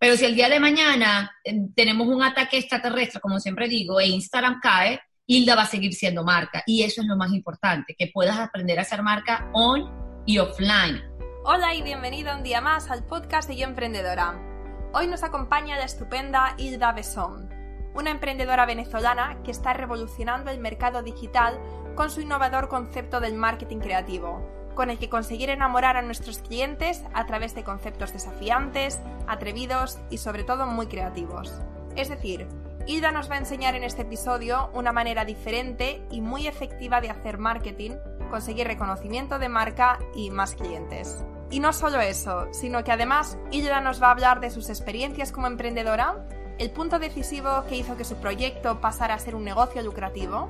Pero si el día de mañana eh, tenemos un ataque extraterrestre, como siempre digo, e Instagram cae, Hilda va a seguir siendo marca. Y eso es lo más importante, que puedas aprender a ser marca on y offline. Hola y bienvenido un día más al podcast de Yo Emprendedora. Hoy nos acompaña la estupenda Hilda Besón, una emprendedora venezolana que está revolucionando el mercado digital con su innovador concepto del marketing creativo con el que conseguir enamorar a nuestros clientes a través de conceptos desafiantes, atrevidos y sobre todo muy creativos. Es decir, Hilda nos va a enseñar en este episodio una manera diferente y muy efectiva de hacer marketing, conseguir reconocimiento de marca y más clientes. Y no solo eso, sino que además Hilda nos va a hablar de sus experiencias como emprendedora, el punto decisivo que hizo que su proyecto pasara a ser un negocio lucrativo,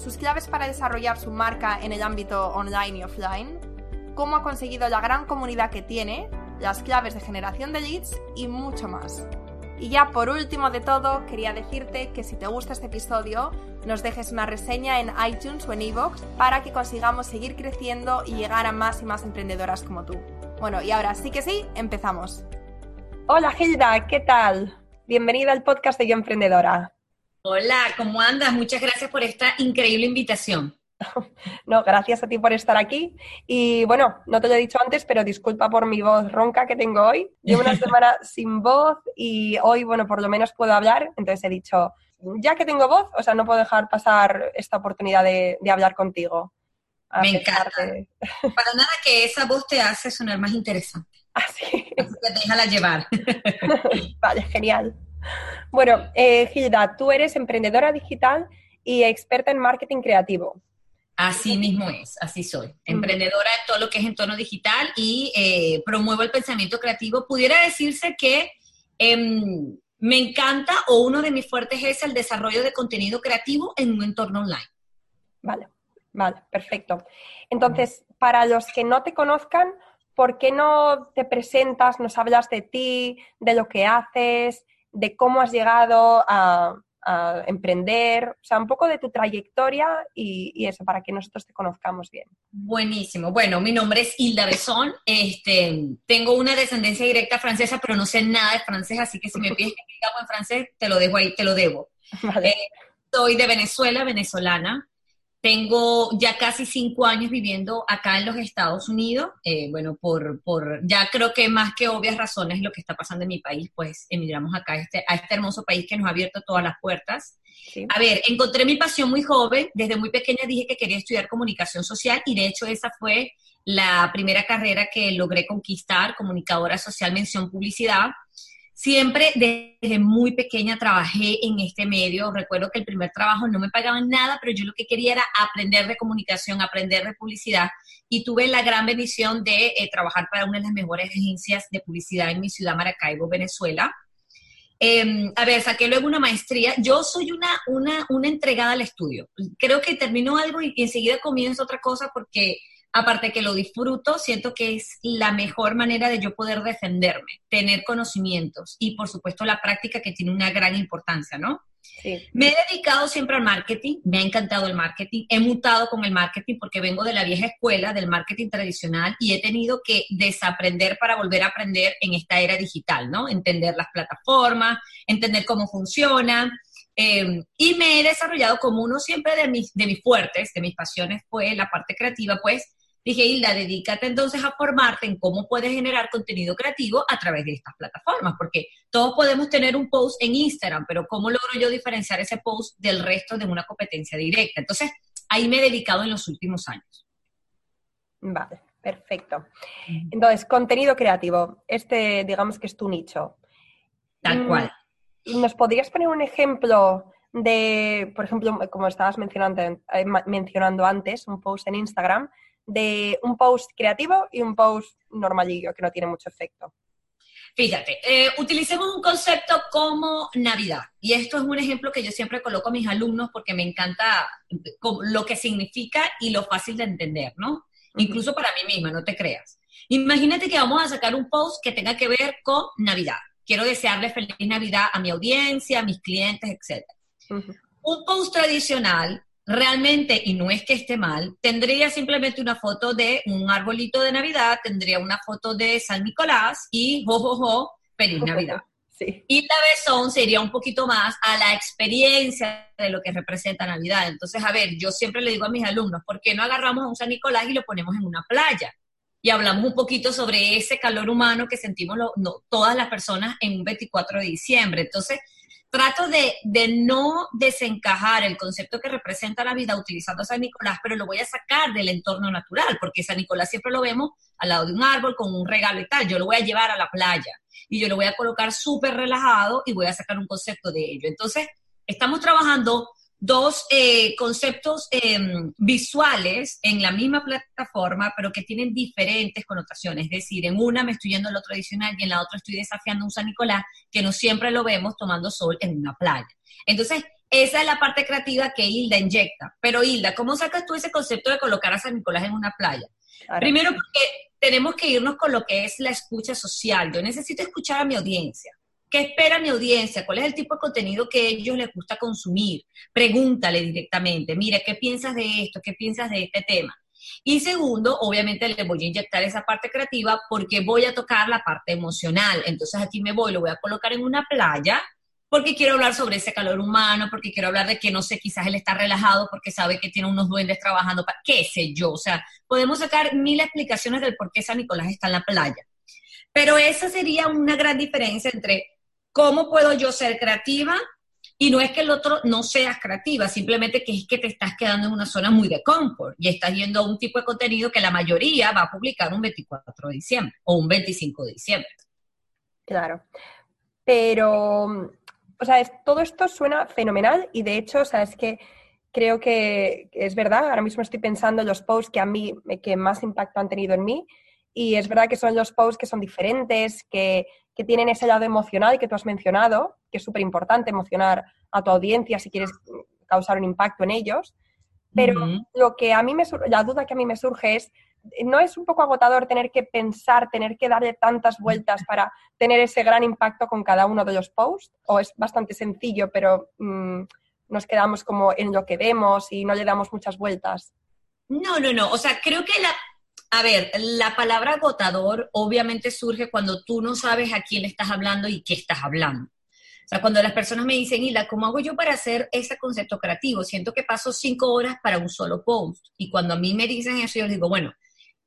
sus claves para desarrollar su marca en el ámbito online y offline, cómo ha conseguido la gran comunidad que tiene, las claves de generación de leads y mucho más. Y ya por último de todo, quería decirte que si te gusta este episodio, nos dejes una reseña en iTunes o en iVoox para que consigamos seguir creciendo y llegar a más y más emprendedoras como tú. Bueno, y ahora sí que sí, empezamos. Hola Hilda, ¿qué tal? Bienvenida al podcast de Yo Emprendedora. Hola, ¿cómo andas? Muchas gracias por esta increíble invitación. No, gracias a ti por estar aquí. Y bueno, no te lo he dicho antes, pero disculpa por mi voz ronca que tengo hoy. Llevo una semana sin voz y hoy, bueno, por lo menos puedo hablar. Entonces he dicho, ya que tengo voz, o sea, no puedo dejar pasar esta oportunidad de, hablar contigo. Me encanta. Para nada que esa voz te hace sonar más interesante. Así. Ah, Así que déjala llevar. vale, genial. Bueno, eh, Gilda, tú eres emprendedora digital y experta en marketing creativo. Así mismo es, así soy. Emprendedora en todo lo que es entorno digital y eh, promuevo el pensamiento creativo. Pudiera decirse que em, me encanta o uno de mis fuertes es el desarrollo de contenido creativo en un entorno online. Vale, vale, perfecto. Entonces, para los que no te conozcan, ¿por qué no te presentas, nos hablas de ti, de lo que haces, de cómo has llegado a, emprender, o sea, un poco de tu trayectoria y, eso, para que nosotros te conozcamos bien. Buenísimo. Bueno, mi nombre es Hilda Besón. Este, tengo una descendencia directa francesa, pero no sé nada de francés, así que si me pides que diga en francés, te lo dejo ahí, te lo debo. Eh, soy de Venezuela, venezolana. Tengo ya casi cinco años viviendo acá en los Estados Unidos. Eh, bueno, por, por ya creo que más que obvias razones lo que está pasando en mi país, pues emigramos acá a este, a este hermoso país que nos ha abierto todas las puertas. A ver, encontré mi pasión muy joven. Desde muy pequeña dije que quería estudiar comunicación social y de hecho esa fue la primera carrera que logré conquistar, comunicadora social, mención publicidad. Siempre desde muy pequeña trabajé en este medio. Recuerdo que el primer trabajo no me pagaban nada, pero yo lo que quería era aprender de comunicación, aprender de publicidad. Y tuve la gran bendición de eh, trabajar para una de las mejores agencias de publicidad en mi ciudad, Maracaibo, Venezuela. Em, a ver, saqué luego una maestría. Yo soy una, una, una entregada al estudio. Creo que termino algo y enseguida comienzo otra cosa porque aparte que lo disfruto, siento que es la mejor manera de yo poder defenderme, tener conocimientos y por supuesto la práctica que tiene una gran importancia, ¿no? Sí. Me he dedicado siempre al marketing, me ha encantado el marketing, he mutado con el marketing porque vengo de la vieja escuela del marketing tradicional y he tenido que desaprender para volver a aprender en esta era digital, ¿no? Entender las plataformas, entender cómo funciona. Eh, y me he desarrollado como uno siempre de mis, de mis fuertes, de mis pasiones fue la parte creativa, pues Dije, Hilda, dedícate entonces a formarte en cómo puedes generar contenido creativo a través de estas plataformas, porque todos podemos tener un post en Instagram, pero ¿cómo logro yo diferenciar ese post del resto de una competencia directa? Entonces, ahí me he dedicado en los últimos años. Vale, perfecto. Entonces, contenido creativo, este digamos que es tu nicho. Tal mm, cual. ¿Nos podrías poner un ejemplo de, por ejemplo, como estabas mencionando, eh, mencionando antes, un post en Instagram? De un post creativo y un post normalillo, que no tiene mucho efecto. Fíjate, eh, utilicemos un concepto como Navidad. Y esto es un ejemplo que yo siempre coloco a mis alumnos porque me encanta lo que significa y lo fácil de entender, ¿no? Incluso para mí misma, no te creas. Imagínate que vamos a sacar un post que tenga que ver con Navidad. Quiero desearle feliz Navidad a mi audiencia, a mis clientes, etc. Un post tradicional realmente, y no es que esté mal, tendría simplemente una foto de un arbolito de Navidad, tendría una foto de San Nicolás y jo, jo, jo, feliz Navidad. Sí. Y la Besón sería un poquito más a la experiencia de lo que representa Navidad. Entonces, a ver, yo siempre le digo a mis alumnos, ¿por qué no agarramos a un San Nicolás y lo ponemos en una playa? Y hablamos un poquito sobre ese calor humano que sentimos todas las personas en un 24 de diciembre. Entonces, trato de, no desencajar el concepto que representa la vida utilizando a San Nicolás, pero lo voy a sacar del entorno natural, porque San Nicolás siempre lo vemos al lado de un árbol con un regalo y tal. Yo lo voy a llevar a la playa y yo lo voy a colocar súper relajado y voy a sacar un concepto de ello. Entonces, estamos trabajando dos eh, conceptos em, visuales en la misma plataforma, pero que tienen diferentes connotaciones. Es decir, en una me estoy yendo a lo tradicional y en la otra estoy desafiando a un San Nicolás, que no siempre lo vemos tomando sol en una playa. Entonces, esa es la parte creativa que Hilda inyecta. Pero Hilda, ¿cómo sacas tú ese concepto de colocar a San Nicolás en una playa? Primero porque tenemos que irnos con lo que es la escucha social. Yo necesito escuchar a mi audiencia. ¿Qué espera mi audiencia? ¿Cuál es el tipo de contenido que a ellos les gusta consumir? Pregúntale directamente, mire, ¿qué piensas de esto? ¿Qué piensas de este tema? Y segundo, obviamente le voy a inyectar esa parte creativa porque voy a tocar la parte emocional. Entonces aquí me voy, lo voy a colocar en una playa porque quiero hablar sobre ese calor humano, porque quiero hablar de que, no sé, quizás él está relajado porque sabe que tiene unos duendes trabajando, para, qué sé yo. O sea, podemos sacar mil explicaciones del por qué San Nicolás está en la playa. Pero esa sería una gran diferencia entre ¿Cómo puedo yo ser creativa? Y no es que el otro no seas creativa, simplemente que es que te estás quedando en una zona muy de confort y estás yendo a un tipo de contenido que la mayoría va a publicar un 24 de diciembre o un 25 de diciembre. Claro. Pero, o sea, todo esto suena fenomenal y de hecho, o sea, es que creo que es verdad, ahora mismo estoy pensando en los posts que a mí, que más impacto han tenido en mí y es verdad que son los posts que son diferentes, que que tienen ese lado emocional que tú has mencionado, que es súper importante emocionar a tu audiencia si quieres causar un impacto en ellos. Pero lo que a mí me la duda que a mí me surge es, ¿no es un poco agotador tener que pensar, tener que darle tantas vueltas para tener ese gran impacto con cada uno de los posts? ¿O es bastante sencillo, pero mm, nos quedamos como en lo que vemos y no le damos muchas vueltas? No, no, no. O sea, creo que la, a ver, la palabra agotador obviamente surge cuando tú no sabes a quién le estás hablando y qué estás hablando. O sea, cuando las personas me dicen, Hila, ¿cómo hago yo para hacer ese concepto creativo? Siento que paso cinco horas para un solo post. Y cuando a mí me dicen eso, yo digo, bueno,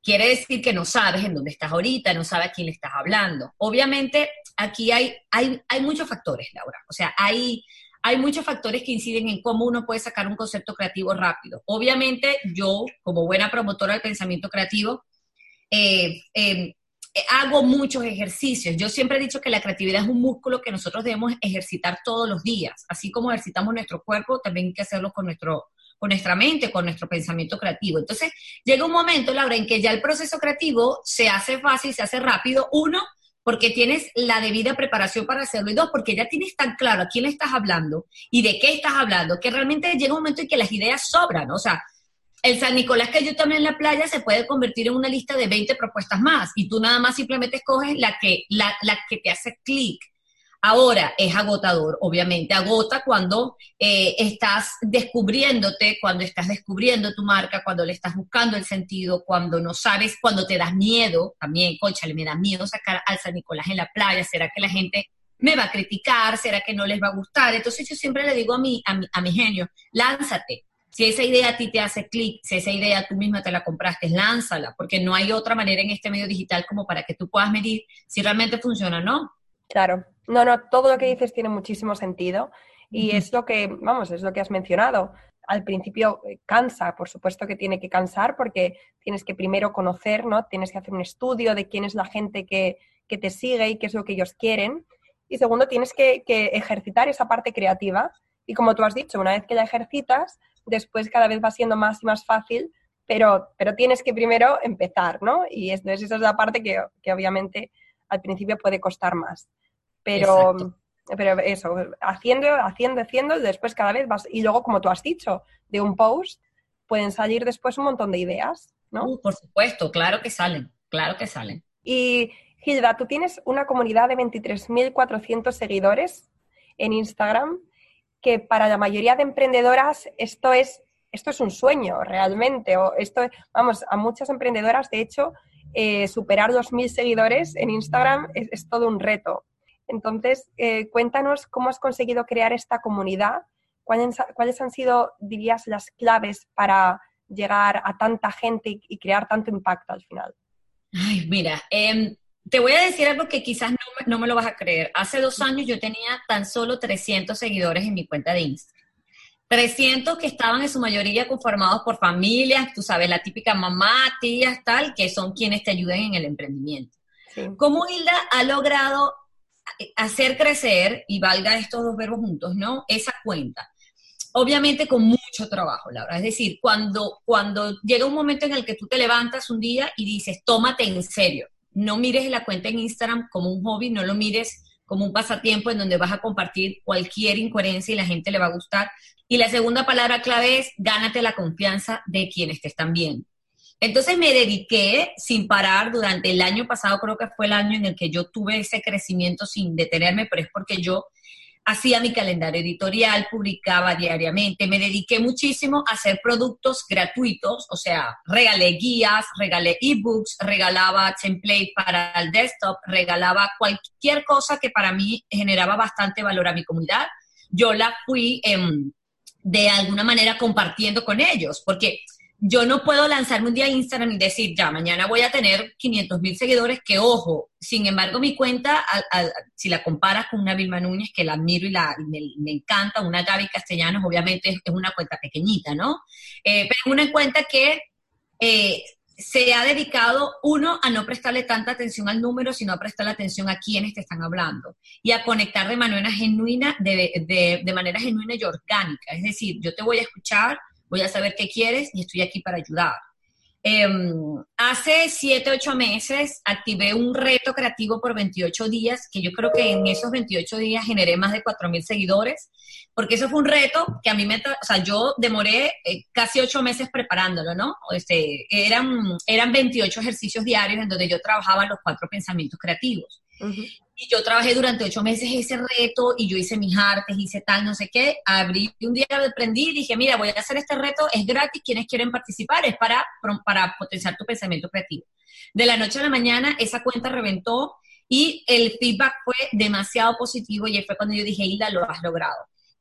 quiere decir que no sabes en dónde estás ahorita, no sabes a quién le estás hablando. Obviamente, aquí hay, hay, hay muchos factores, Laura. O sea, hay, hay muchos factores que inciden en cómo uno puede sacar un concepto creativo rápido. Obviamente, yo, como buena promotora del pensamiento creativo, eh, eh, hago muchos ejercicios. Yo siempre he dicho que la creatividad es un músculo que nosotros debemos ejercitar todos los días. Así como ejercitamos nuestro cuerpo, también hay que hacerlo con nuestro con nuestra mente, con nuestro pensamiento creativo. Entonces, llega un momento, Laura, en que ya el proceso creativo se hace fácil, se hace rápido. Uno, porque tienes la debida preparación para hacerlo, y dos, porque ya tienes tan claro a quién le estás hablando y de qué estás hablando, que realmente llega un momento en que las ideas sobran, o sea, el San Nicolás que yo también en la playa se puede convertir en una lista de 20 propuestas más y tú nada más simplemente escoges la que, la, la que te hace clic Ahora, es agotador, obviamente, agota cuando eh, estás descubriéndote, cuando estás descubriendo tu marca, cuando le estás buscando el sentido, cuando no sabes, cuando te das miedo, también, conchale, me da miedo sacar al San Nicolás en la playa, ¿será que la gente me va a criticar? ¿Será que no les va a gustar? Entonces yo siempre le digo a mi, a mi, a mi genio, lánzate. Si esa idea a ti te hace clic, si esa idea tú misma te la compraste, lánzala, porque no hay otra manera en este medio digital como para que tú puedas medir si realmente funciona o no. Claro, no, no, todo lo que dices tiene muchísimo sentido y es lo que, vamos, es lo que has mencionado. Al principio eh, cansa, por supuesto que tiene que cansar porque tienes que primero conocer, ¿no? Tienes que hacer un estudio de quién es la gente que, te sigue y qué es lo que ellos quieren. Y segundo, tienes que, ejercitar esa parte creativa. Y como tú has dicho, una vez que la ejercitas, después cada vez va siendo más y más fácil, pero, pero tienes que primero empezar, ¿no? Y esa es la parte que, que obviamente al principio puede costar más. Pero, pero eso, haciendo, haciendo, haciendo, después cada vez vas. Y luego, como tú has dicho, de un post pueden salir después un montón de ideas, ¿no? Uh, por supuesto, claro que salen, claro que salen. Y Gilda, tú tienes una comunidad de 23.400 seguidores en Instagram, que para la mayoría de emprendedoras esto es, esto es un sueño realmente. O esto, vamos, a muchas emprendedoras, de hecho, eh, superar los mil seguidores en Instagram es, todo un reto. Entonces, eh, cuéntanos cómo has conseguido crear esta comunidad, cuáles, cuáles han sido, dirías, las claves para llegar a tanta gente y, crear tanto impacto al final. Ay, mira, em, te voy a decir algo que quizás no me, no me, lo vas a creer. Hace dos años yo tenía tan solo 300 seguidores en mi cuenta de Instagram. 300 que estaban en su mayoría conformados por familias, tú sabes, la típica mamá, tías, tal, que son quienes te ayudan en el emprendimiento. ¿Cómo Hilda ha logrado hacer crecer, y valga estos dos verbos juntos, ¿no? Esa cuenta. Obviamente con mucho trabajo, Laura. Es decir, cuando, cuando llega un momento en el que tú te levantas un día y dices, tómate en serio, no mires la cuenta en Instagram como un hobby, no lo mires como un pasatiempo en donde vas a compartir cualquier incoherencia y la gente le va a gustar. Y la segunda palabra clave es gánate la confianza de quienes te están viendo. Entonces me dediqué sin parar durante el año pasado, creo que fue el año en el que yo tuve ese crecimiento sin detenerme, pero es porque yo hacía mi calendario editorial, publicaba diariamente, me dediqué muchísimo a hacer productos gratuitos, o sea, regalé guías, regalé ebooks, regalaba template para el desktop, regalaba cualquier cosa que para mí generaba bastante valor a mi comunidad. Yo la fui em, de alguna manera compartiendo con ellos, porque yo no puedo lanzarme un día a Instagram y decir, ya, mañana voy a tener 500 mil seguidores, que ojo, sin embargo, mi cuenta, si la comparas con una Vilma Núñez, que la admiro y la, me, encanta, una Gaby Castellanos, obviamente es, una cuenta pequeñita, ¿no? Eh, pero una cuenta que eh, se ha dedicado, uno, a no prestarle tanta atención al número, sino a prestarle atención a quienes te están hablando y a conectar de manera genuina, de manera genuina y orgánica. Es decir, yo te voy a escuchar voy a saber qué quieres y estoy aquí para ayudar. Em, hace 7, 8 meses activé un reto creativo por 28 días, que yo creo que en esos 28 días generé más de 4.000 seguidores, porque eso fue un reto que a mí me, o sea, yo demoré eh, casi 8 meses preparándolo, ¿no? Este, eran, eran 28 ejercicios diarios en donde yo trabajaba los cuatro pensamientos creativos. Y yo trabajé durante ocho meses ese reto y yo hice mis artes, hice tal, no sé qué. Abrí un día, aprendí y dije, mira, voy a hacer este reto, es gratis, quienes quieren participar, es para, para potenciar tu pensamiento creativo. De la noche a la mañana esa cuenta reventó y el feedback fue demasiado positivo y fue cuando yo dije, Hilda, lo has logrado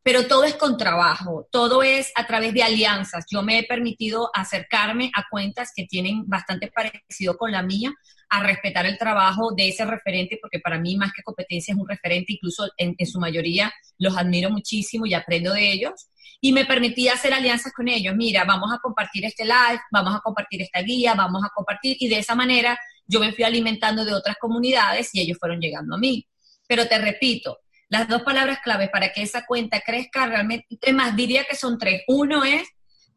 pero todo es con trabajo, todo es a través de alianzas. Yo me he permitido acercarme a cuentas que tienen bastante parecido con la mía, a respetar el trabajo de ese referente, porque para mí más que competencia es un referente, incluso en, su mayoría los admiro muchísimo y aprendo de ellos. Y me permití hacer alianzas con ellos. Mira, vamos a compartir este live, vamos a compartir esta guía, vamos a compartir. Y de esa manera yo me fui alimentando de otras comunidades y ellos fueron llegando a mí. Pero te repito, las dos palabras clave para que esa cuenta crezca realmente, es más, diría que son tres. Uno es,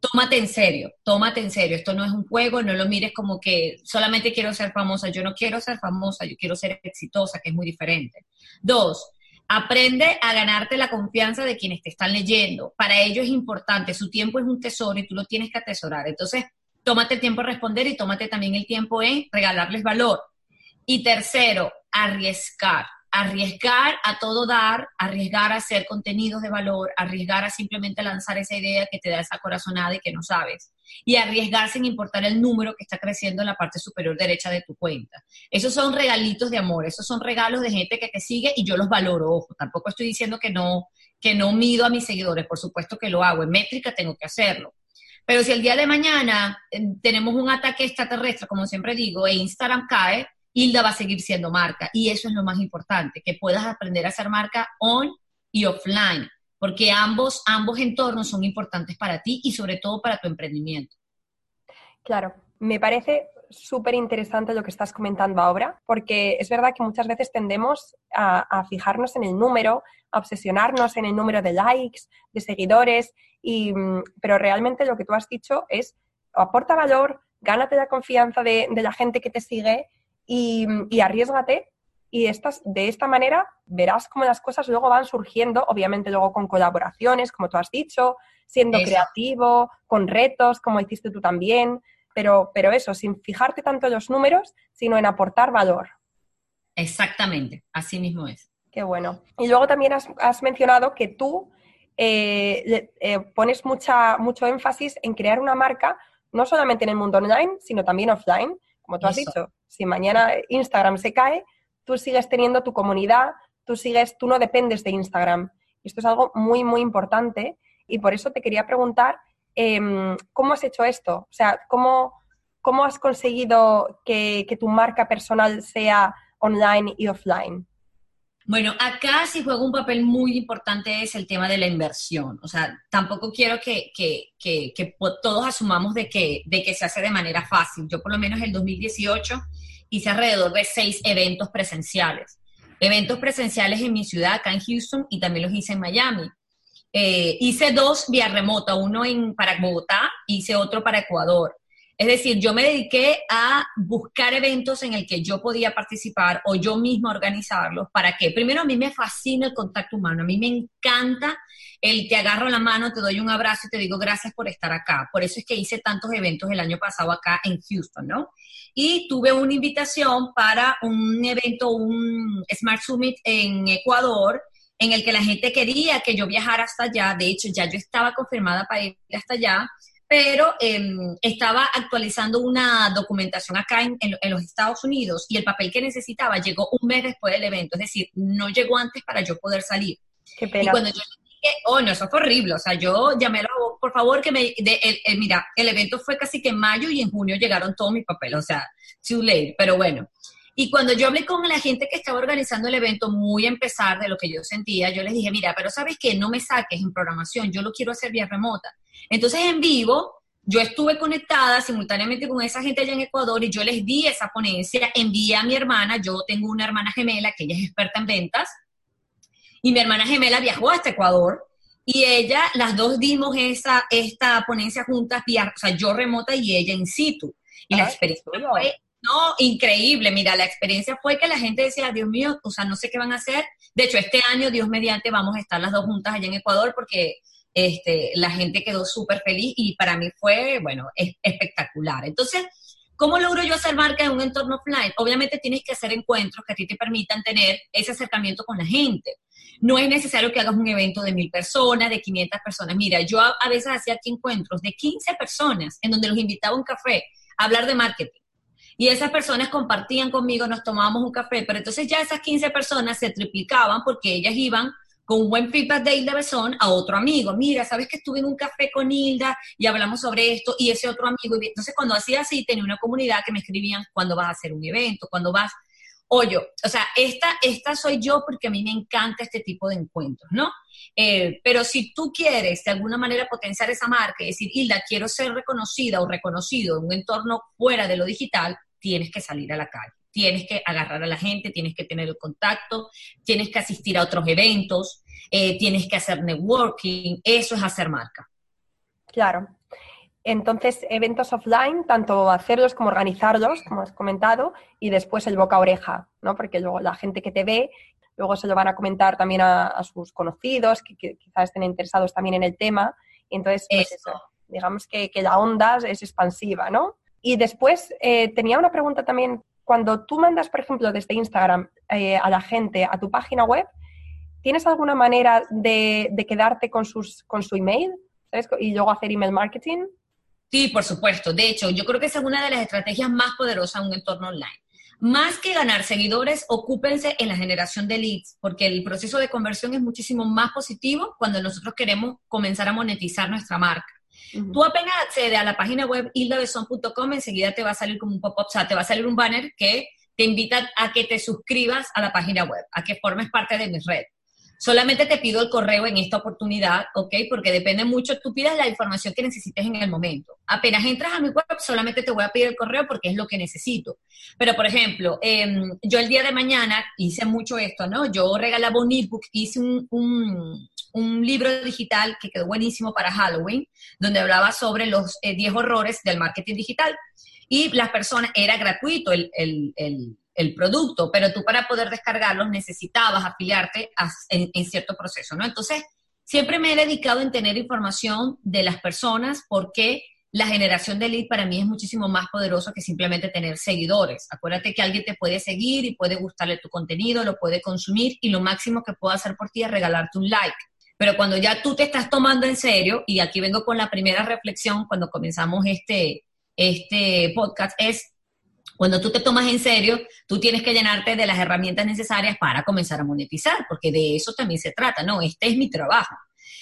tómate en serio, tómate en serio. Esto no es un juego, no lo mires como que solamente quiero ser famosa. Yo no quiero ser famosa, yo quiero ser exitosa, que es muy diferente. Dos, aprende a ganarte la confianza de quienes te están leyendo. Para ello es importante, su tiempo es un tesoro y tú lo tienes que atesorar. Entonces, tómate el tiempo a responder y tómate también el tiempo en regalarles valor. Y tercero, arriesgar arriesgar a todo dar, arriesgar a hacer contenidos de valor, arriesgar a simplemente lanzar esa idea que te da esa corazonada y que no sabes. Y arriesgar sin importar el número que está creciendo en la parte superior derecha de tu cuenta. Esos son regalitos de amor, esos son regalos de gente que te sigue y yo los valoro. Ojo, tampoco estoy diciendo que no, que no mido a mis seguidores, por supuesto que lo hago. En métrica tengo que hacerlo. Pero si el día de mañana eh, tenemos un ataque extraterrestre, como siempre digo, e Instagram cae, Hilda va a seguir siendo marca. Y eso es lo más importante, que puedas aprender a ser marca on y offline, porque ambos, ambos entornos son importantes para ti y sobre todo para tu emprendimiento. Claro, me parece súper interesante lo que estás comentando ahora, porque es verdad que muchas veces tendemos a, fijarnos en el número, a obsesionarnos en el número de likes, de seguidores, y, mm, pero realmente lo que tú has dicho es aporta valor, gánate la confianza de, de la gente que te sigue y, y arriesgate y estas, de esta manera verás cómo las cosas luego van surgiendo, obviamente luego con colaboraciones, como tú has dicho, siendo creativo, con retos, como hiciste tú también, pero, pero eso, sin fijarte tanto en los números, sino en aportar valor. Exactamente, así mismo es. Qué bueno. Y luego también has, mencionado que tú eh, eh, pones mucha, mucho énfasis en crear una marca, no solamente en el mundo online, sino también offline como tú has dicho, si mañana Instagram se cae, tú sigues teniendo tu comunidad, tú sigues, tú no dependes de Instagram. Esto es algo muy, muy importante y por eso te quería preguntar, em, ¿cómo has hecho esto? O sea, ¿cómo, cómo has conseguido que, tu marca personal sea online y offline? Bueno, acá sí juega un papel muy importante es el tema de la inversión. O sea, tampoco quiero que, que, que, que, todos asumamos de que, de que se hace de manera fácil. Yo por lo menos en el 2018 hice alrededor de seis eventos presenciales. Eventos presenciales en mi ciudad, acá en Houston, y también los hice en Miami. Eh, hice dos vía remota, uno en, para Bogotá, hice otro para Ecuador. Es decir, yo me dediqué a buscar eventos en el que yo podía participar o yo misma organizarlos. ¿Para qué? Primero, a mí me fascina el contacto humano. A mí me encanta el te agarro la mano, te doy un abrazo y te digo gracias por estar acá. Por eso es que hice tantos eventos el año pasado acá en Houston, ¿no? Y tuve una invitación para un evento, un Smart Summit en Ecuador, en el que la gente quería que yo viajara hasta allá. De hecho, ya yo estaba confirmada para ir hasta allá pero em, estaba actualizando una documentación acá en, los Estados Unidos y el papel que necesitaba llegó un mes después del evento, es decir, no llegó antes para yo poder salir. Qué pena. Y cuando yo dije, oh, no, eso fue horrible, o sea, yo llamé a por favor, que me, de, mira, el evento fue casi que en mayo y en junio llegaron todos mis papeles, o sea, too late, pero bueno. Y cuando yo hablé con la gente que estaba organizando el evento, muy a empezar de lo que yo sentía, yo les dije, mira, pero sabes que no me saques en programación, yo lo quiero hacer vía remota. Entonces, en vivo, yo estuve conectada simultáneamente con esa gente allá en Ecuador y yo les di esa ponencia, envié a mi hermana, yo tengo una hermana gemela que ella es experta en ventas, y mi hermana gemela viajó hasta Ecuador y ella, las dos dimos esa, esta ponencia juntas, o sea, yo remota y ella in situ. Y la experiencia fue, no, increíble. Mira, la experiencia fue que la gente decía, Dios mío, o sea, no sé qué van a hacer. De hecho, este año, Dios mediante, vamos a estar las dos juntas allá en Ecuador porque este, la gente quedó súper feliz y para mí fue, bueno, espectacular. Entonces, ¿cómo logro yo hacer marca en un entorno offline? Obviamente tienes que hacer encuentros que a ti te permitan tener ese acercamiento con la gente. No es necesario que hagas un evento de mil personas, de 500 personas. Mira, yo a, a veces hacía aquí encuentros de 15 personas en donde los invitaba a un café a hablar de marketing. Y esas personas compartían conmigo, nos tomábamos un café, pero entonces ya esas 15 personas se triplicaban porque ellas iban con un buen feedback de Hilda Besón a otro amigo. Mira, sabes que estuve en un café con Hilda y hablamos sobre esto y ese otro amigo. Entonces, cuando hacía así, tenía una comunidad que me escribían cuando vas a hacer un evento, cuando vas. Oye, o sea, esta, esta soy yo porque a mí me encanta este tipo de encuentros, ¿no? Eh, pero si tú quieres de alguna manera potenciar esa marca y decir, Hilda, quiero ser reconocida o reconocido en un entorno fuera de lo digital, tienes que salir a la calle tienes que agarrar a la gente, tienes que tener el contacto, tienes que asistir a otros eventos, eh, tienes que hacer networking, eso es hacer marca. Claro. Entonces, eventos offline, tanto hacerlos como organizarlos, como has comentado, y después el boca a oreja, ¿no? Porque luego la gente que te ve, luego se lo van a comentar también a, sus conocidos, que, quizás estén interesados también en el tema. Y entonces, pues eso. digamos que, la onda es expansiva, ¿no? Y después eh, tenía una pregunta también cuando tú mandas, por ejemplo, desde Instagram eh, a la gente a tu página web, ¿tienes alguna manera de, quedarte con, sus, con su email y luego hacer email marketing? Sí, por supuesto. De hecho, yo creo que esa es una de las estrategias más poderosas en un entorno online. Más que ganar seguidores, ocúpense en la generación de leads, porque el proceso de conversión es muchísimo más positivo cuando nosotros queremos comenzar a monetizar nuestra marca. Tú apenas accedes a la página web hildabeson.com, enseguida te va a salir como un pop-up, o sea, te va a salir un banner que te invita a que te suscribas a la página web, a que formes parte de mi red. Solamente te pido el correo en esta oportunidad, ¿ok? Porque depende mucho, tú pidas la información que necesites en el momento. Apenas entras a mi web, solamente te voy a pedir el correo porque es lo que necesito. Pero, por ejemplo, em, yo el día de mañana hice mucho esto, ¿no? Yo regalaba un ebook, hice un, un, libro digital que quedó buenísimo para Halloween, donde hablaba sobre los 10 eh, horrores del marketing digital. Y las personas, era gratuito el, el, el el producto, pero tú para poder descargarlos necesitabas afiliarte en, cierto proceso, ¿no? Entonces, siempre me he dedicado en tener información de las personas porque la generación de lead para mí es muchísimo más poderoso que simplemente tener seguidores. Acuérdate que alguien te puede seguir y puede gustarle tu contenido, lo puede consumir y lo máximo que puedo hacer por ti es regalarte un like. Pero cuando ya tú te estás tomando en serio, y aquí vengo con la primera reflexión cuando comenzamos este, este podcast, es Cuando tú te tomas en serio, tú tienes que llenarte de las herramientas necesarias para comenzar a monetizar, porque de eso también se trata, ¿no? Este es mi trabajo.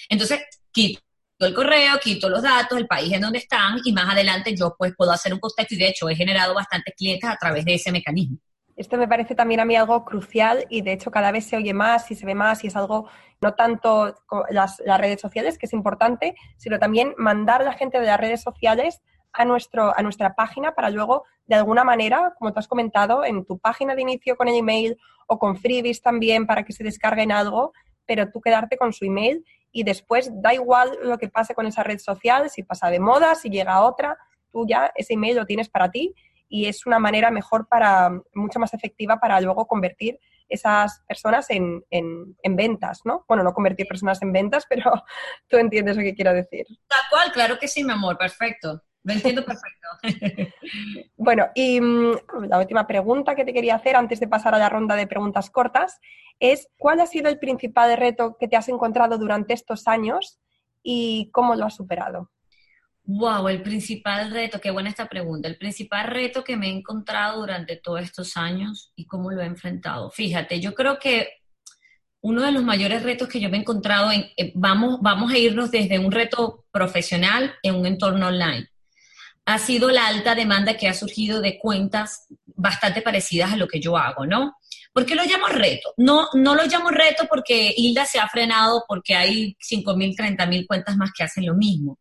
Entonces, quito el correo, quito los datos, el país en donde están y más adelante yo pues puedo hacer un contacto y de hecho he generado bastantes clientes a través de ese mecanismo. Esto me parece también a mí algo crucial y de hecho cada vez se oye más y se ve más y es algo no tanto las, redes sociales, que es importante, sino también mandar a la gente de las redes sociales a, nuestro, a nuestra página para luego, de alguna manera, como tú has comentado, en tu página de inicio con el email o con freebies también para que se descarguen algo, pero tú quedarte con su email y después da igual lo que pase con esa red social, si pasa de moda, si llega a otra, tú ya ese email lo tienes para ti y es una manera mejor para, mucho más efectiva para luego convertir esas personas en, en, ventas, ¿no? Bueno, no convertir personas en ventas, pero tú entiendes lo que quiero decir. Tal cual, claro que sí, mi amor, perfecto. Lo entiendo perfecto. bueno, y mm, la última pregunta que te quería hacer antes de pasar a la ronda de preguntas cortas es, ¿cuál ha sido el principal reto que te has encontrado durante estos años y cómo lo has superado? Wow, el principal reto, qué buena esta pregunta. El principal reto que me he encontrado durante todos estos años y cómo lo he enfrentado. Fíjate, yo creo que uno de los mayores retos que yo me he encontrado en, eh, vamos, vamos a irnos desde un reto profesional en un entorno online. Ha sido la alta demanda que ha surgido de cuentas bastante parecidas a lo que yo hago, ¿no? ¿Por qué lo llamo reto? No, no lo llamo reto porque Hilda se ha frenado porque hay 5.000, 30.000 cuentas más que hacen lo mismo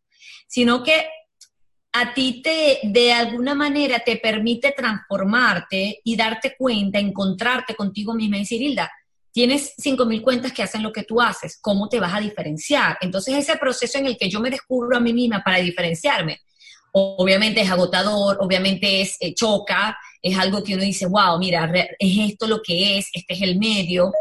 sino que a ti te, de alguna manera, te permite transformarte y darte cuenta, encontrarte contigo misma y decir, Hilda, tienes 5.000 cuentas que hacen lo que tú haces, ¿cómo te vas a diferenciar? Entonces, ese proceso en el que yo me descubro a mí misma para diferenciarme, obviamente es agotador, obviamente es eh, choca, es algo que uno dice, wow, mira, es esto lo que es, este es el medio.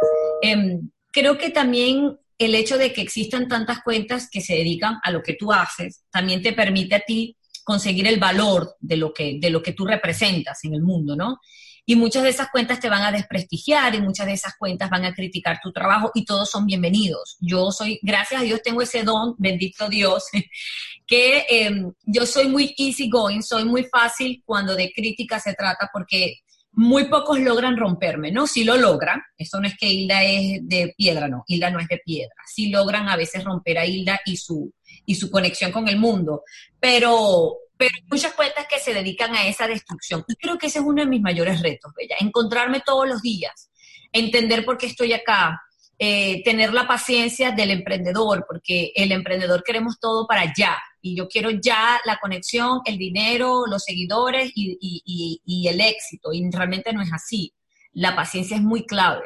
Em, creo que también el hecho de que existan tantas cuentas que se dedican a lo que tú haces también te permite a ti conseguir el valor de lo que, de lo que tú representas en el mundo, ¿no? Y muchas de esas cuentas te van a desprestigiar y muchas de esas cuentas van a criticar tu trabajo y todos son bienvenidos. Yo soy, gracias a Dios tengo ese don, bendito Dios, que em, yo soy muy easy going, soy muy fácil cuando de crítica se trata porque muy pocos logran romperme, ¿no? Sí lo logran, eso no es que Hilda es de piedra, no, Hilda no es de piedra, sí logran a veces romper a Hilda y su, y su conexión con el mundo, pero, pero hay muchas cuentas que se dedican a esa destrucción y creo que ese es uno de mis mayores retos, Bella, encontrarme todos los días, entender por qué estoy acá, eh, tener la paciencia del emprendedor, porque el emprendedor queremos todo para ya, y yo quiero ya la conexión, el dinero, los seguidores y, el éxito, y realmente no es así. La paciencia es muy clave.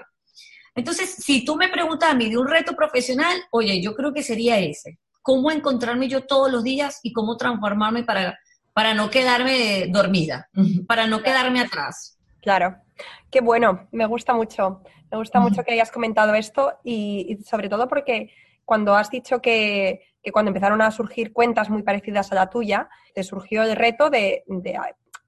Entonces, si tú me preguntas a mí de un reto profesional, oye, yo creo que sería ese. ¿Cómo encontrarme yo todos los días y cómo transformarme para, para no quedarme dormida, para no quedarme atrás? Claro, qué bueno, me gusta mucho. Me gusta mucho que hayas comentado esto y sobre todo porque cuando has dicho que, que cuando empezaron a surgir cuentas muy parecidas a la tuya, te surgió el reto de,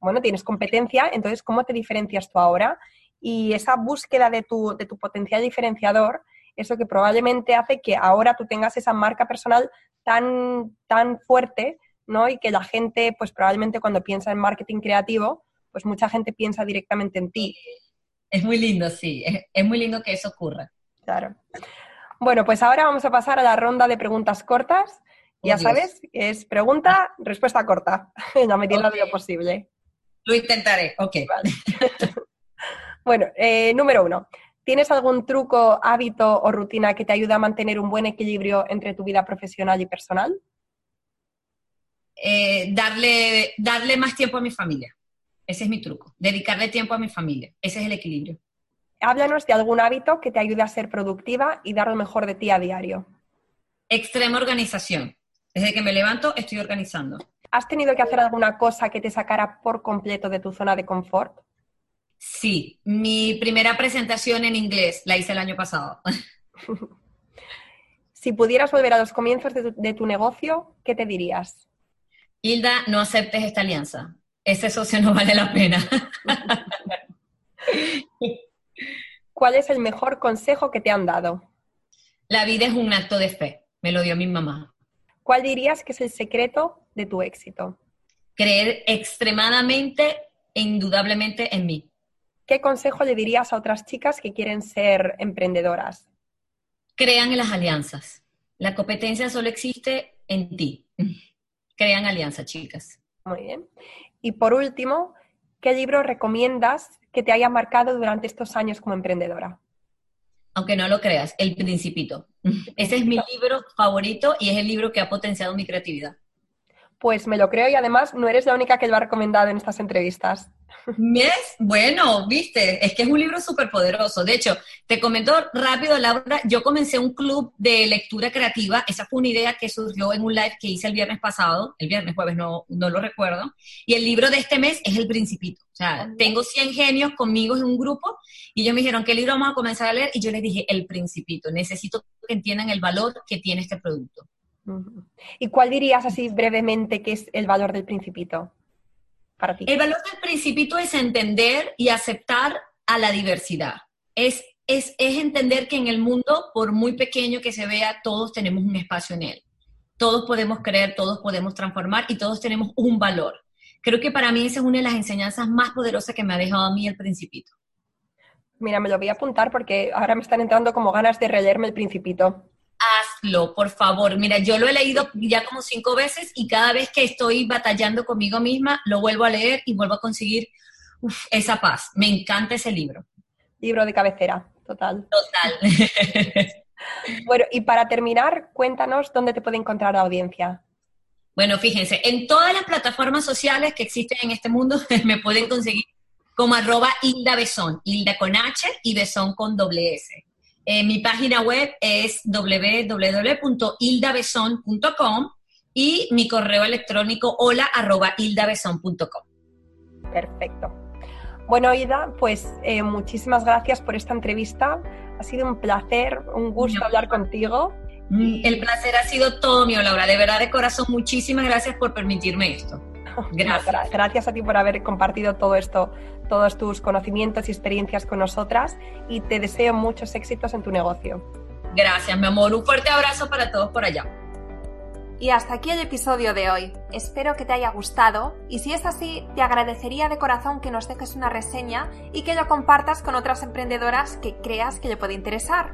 bueno, tienes competencia, entonces, ¿cómo te diferencias tú ahora? Y esa búsqueda de tu, de tu potencial diferenciador, eso que probablemente hace que ahora tú tengas esa marca personal tan, tan fuerte, ¿no? Y que la gente, pues probablemente cuando piensa en marketing creativo, pues mucha gente piensa directamente en ti. Es muy lindo, sí, es, es muy lindo que eso ocurra. Claro. Bueno, pues ahora vamos a pasar a la ronda de preguntas cortas. Ya sabes, es pregunta, respuesta corta, en la medida de lo posible. Lo intentaré, ok. Vale. bueno, eh, número uno. ¿Tienes algún truco, hábito o rutina que te ayude a mantener un buen equilibrio entre tu vida profesional y personal? Eh, darle, darle más tiempo a mi familia. Ese es mi truco. Dedicarle tiempo a mi familia. Ese es el equilibrio háblanos de algún hábito que te ayude a ser productiva y dar lo mejor de ti a diario. Extrema organización. Desde que me levanto estoy organizando. ¿Has tenido que hacer alguna cosa que te sacara por completo de tu zona de confort? Sí, mi primera presentación en inglés la hice el año pasado. si pudieras volver a los comienzos de tu, de tu negocio, ¿qué te dirías? Hilda, no aceptes esta alianza. Ese socio no vale la pena. ¿Cuál es el mejor consejo que te han dado? La vida es un acto de fe, me lo dio mi mamá. ¿Cuál dirías que es el secreto de tu éxito? Creer extremadamente indudablemente en mí. ¿Qué consejo le dirías a otras chicas que quieren ser emprendedoras? Crean en las alianzas. La competencia solo existe en ti. Crean alianzas, chicas. Muy bien. Y por último, ¿qué libro recomiendas que te haya marcado durante estos años como emprendedora? Aunque no lo creas, El Principito. Ese es mi libro favorito y es el libro que ha potenciado mi creatividad. Pues me lo creo y además no eres la única que lo ha recomendado en estas entrevistas. ¿Ves? Bueno, viste, es que es un libro súper poderoso. De hecho, te comento rápido, Laura, yo comencé un club de lectura creativa. Esa fue una idea que surgió en un live que hice el viernes pasado, el viernes jueves, no, no lo recuerdo. Y el libro de este mes es El Principito. O sea, tengo 100 genios conmigo en un grupo y ellos me dijeron, ¿qué libro vamos a comenzar a leer? Y yo les dije, El Principito. Necesito que entiendan el valor que tiene este producto. ¿Y cuál dirías así brevemente que es el valor del principito para ti? El valor del principito es entender y aceptar a la diversidad. Es, es, es entender que en el mundo, por muy pequeño que se vea, todos tenemos un espacio en él. Todos podemos creer, todos podemos transformar y todos tenemos un valor. Creo que para mí esa es una de las enseñanzas más poderosas que me ha dejado a mí el principito. Mira, me lo voy a apuntar porque ahora me están entrando como ganas de releerme el principito hazlo, por favor. Mira, yo lo he leído ya como cinco veces y cada vez que estoy batallando conmigo misma, lo vuelvo a leer y vuelvo a conseguir esa paz. Me encanta ese libro. Libro de cabecera, total. Total. bueno, y para terminar, cuéntanos dónde te puede encontrar la audiencia. Bueno, fíjense, en todas las plataformas sociales que existen en este mundo me pueden conseguir como arroba Hilda Besón, Hilda con H y Besón con doble S. Eh, mi página web es www.hildabeson.com y mi correo electrónico hola arroba Perfecto. Bueno, Ida, pues eh, muchísimas gracias por esta entrevista. Ha sido un placer, un gusto hablar contigo. Mm, el placer ha sido todo mío, Laura. De verdad, de corazón, muchísimas gracias por permitirme esto. Gracias. Gracias a ti por haber compartido todo esto, todos tus conocimientos y experiencias con nosotras y te deseo muchos éxitos en tu negocio. Gracias, mi amor. Un fuerte abrazo para todos por allá. Y hasta aquí el episodio de hoy. Espero que te haya gustado y si es así, te agradecería de corazón que nos dejes una reseña y que lo compartas con otras emprendedoras que creas que le puede interesar.